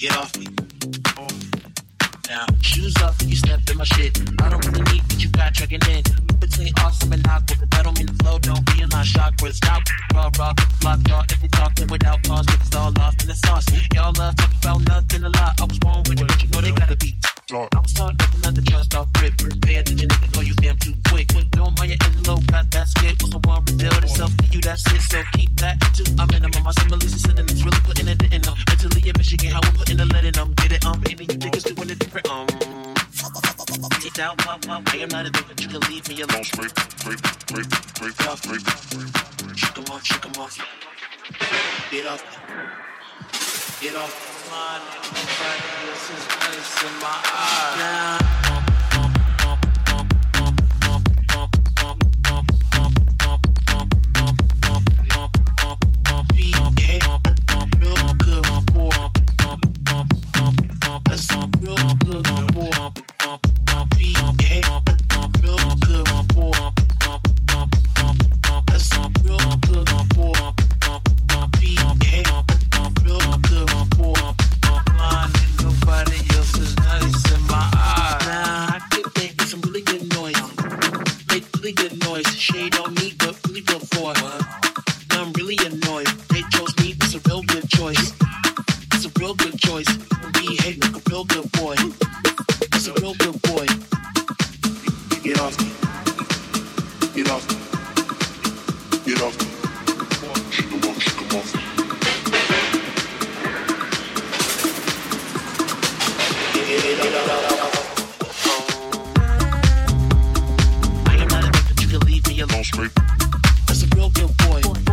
get off me. Now, shoes off you step in my shit. I don't really need what you got checking in. Between awesome and hot, with the pedal mean the flow, don't be in my shock. Where stop. out, raw, raw, locked raw. If we talking without cause, it's all lost in the sauce. Y'all love talk about nothing a lot. I was born with it, but you know they gotta be. I was taught nothing trust off grip. Pay attention if you know you damn too quick. Don't mind your end low, got that skit. Was the one revealed itself for you, that's it. So keep Down, pump, pump. I'm not a victim. you can leave me alone. Break, break, break, break off, break, shook him off, shook him off. Get off, get off the line. Everybody else's place in my eyes. Now. That's a real good boy.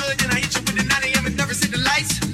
good, then I hit you with the 9 a.m. and never see the lights.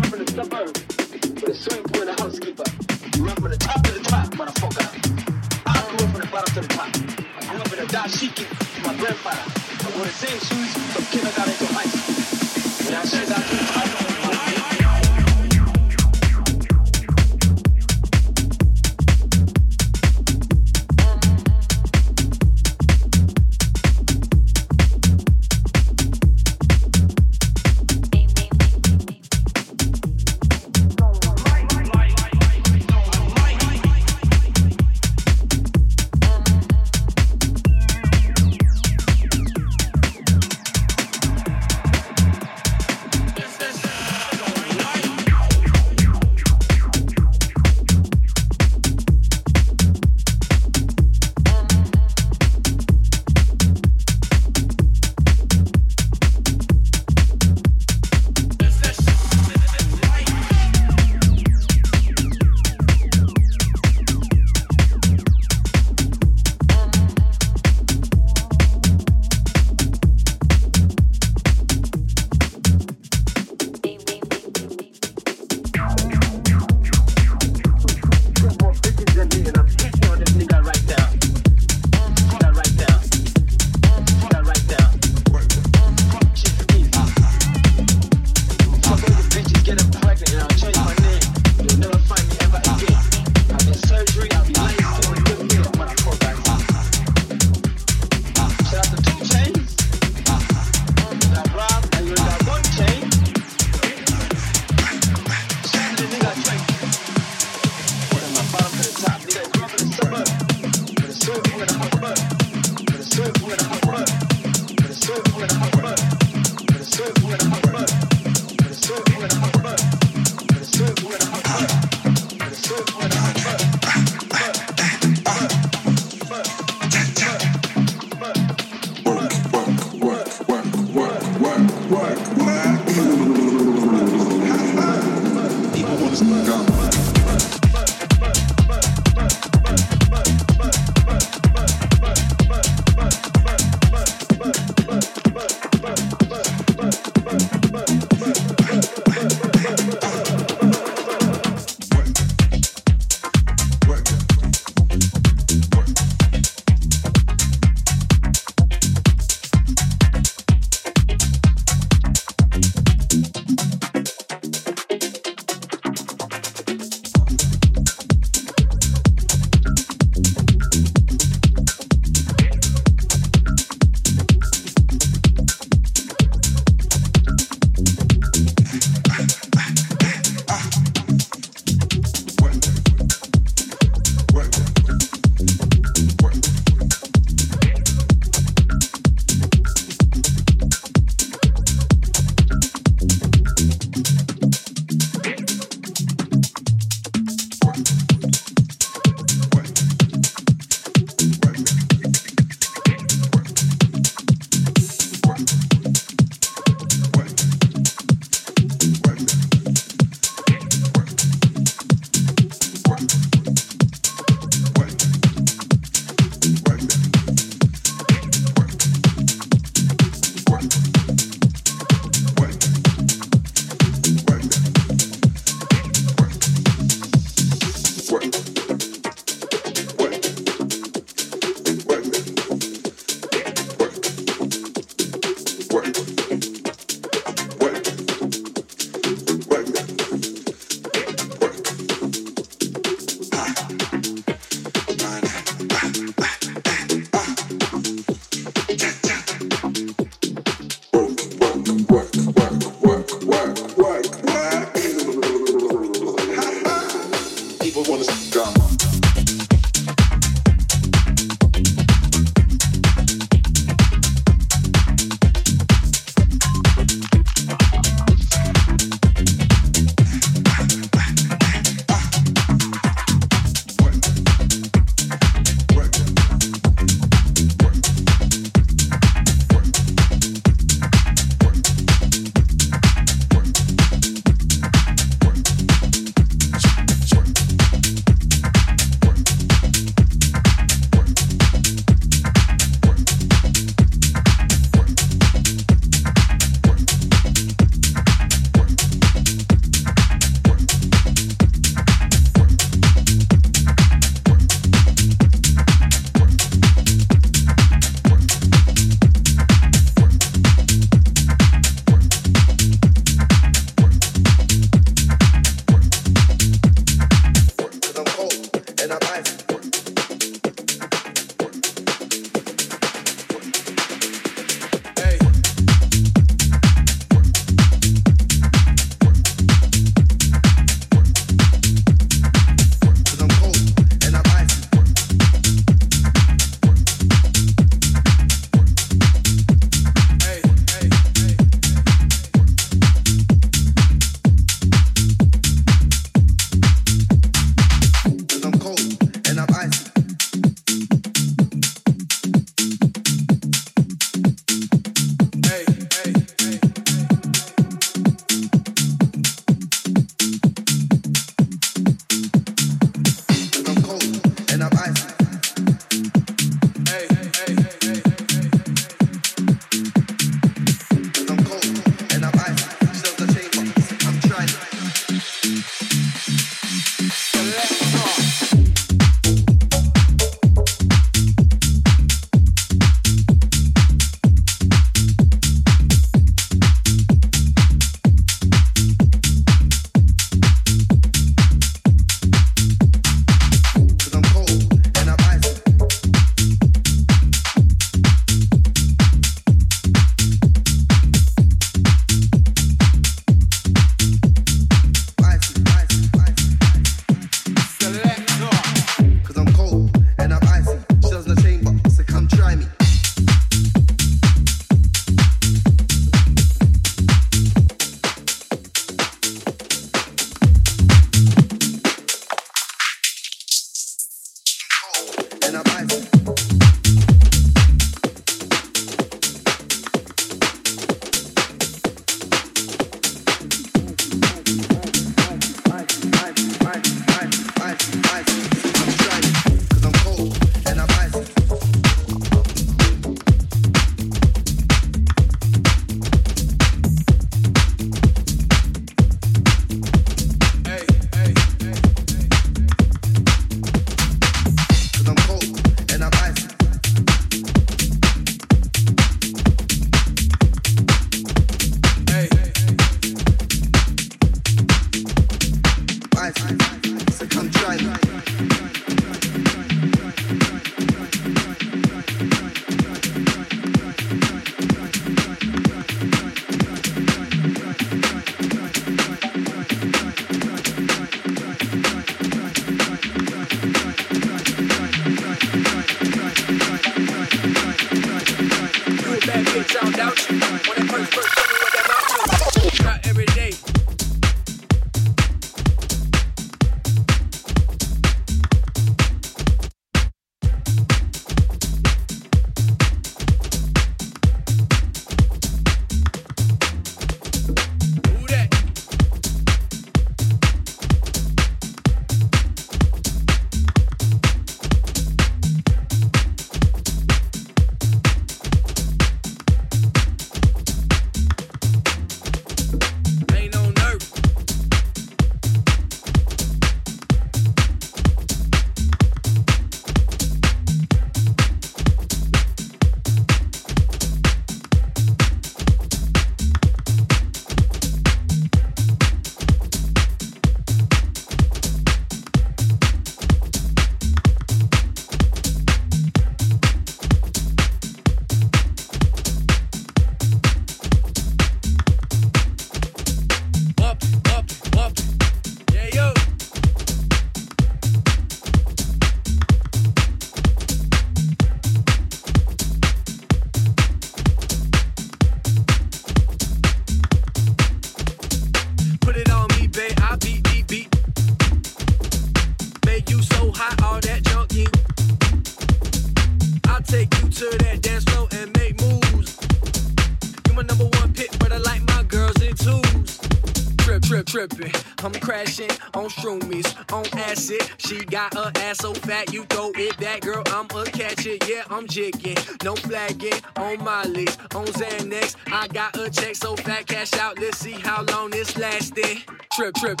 Trip, trip.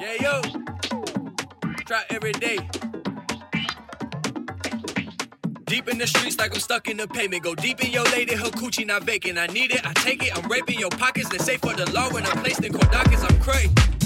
Yeah, yo. Try every day. Deep in the streets like I'm stuck in the pavement. Go deep in your lady, her coochie not vacant. I need it, I take it. I'm raping your pockets. They say for the law when I'm placed in dockets. I'm crazy.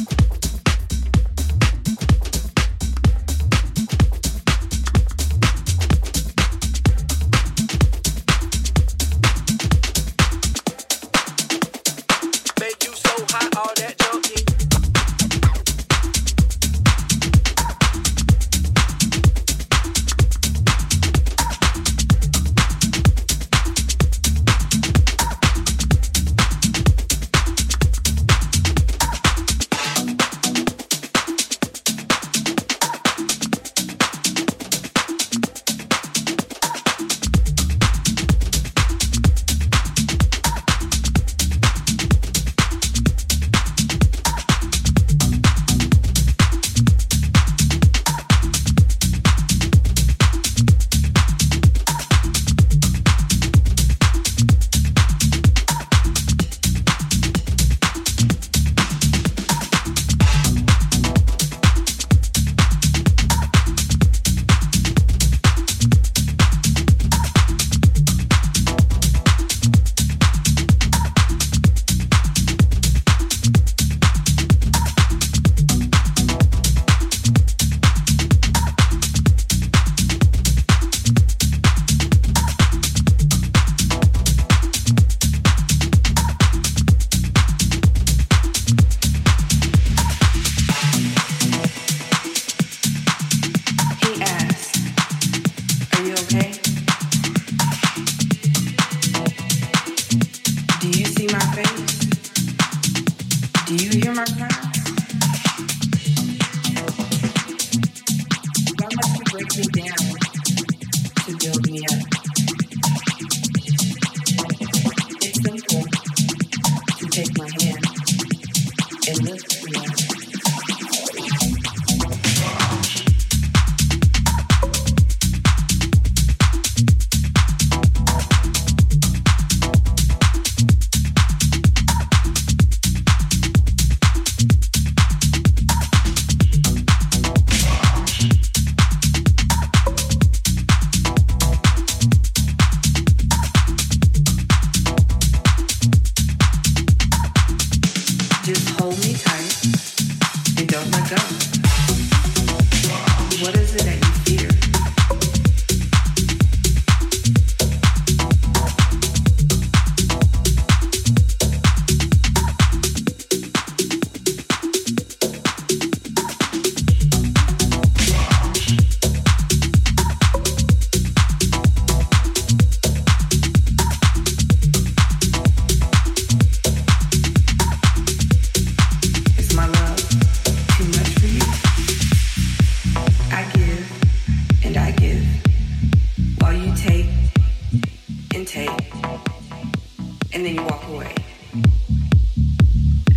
And then you walk away.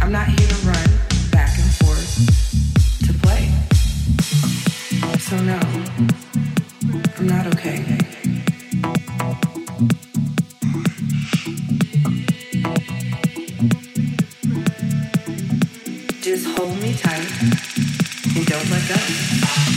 I'm not here to run back and forth to play. So, no, I'm not okay. Just hold me tight and don't let go.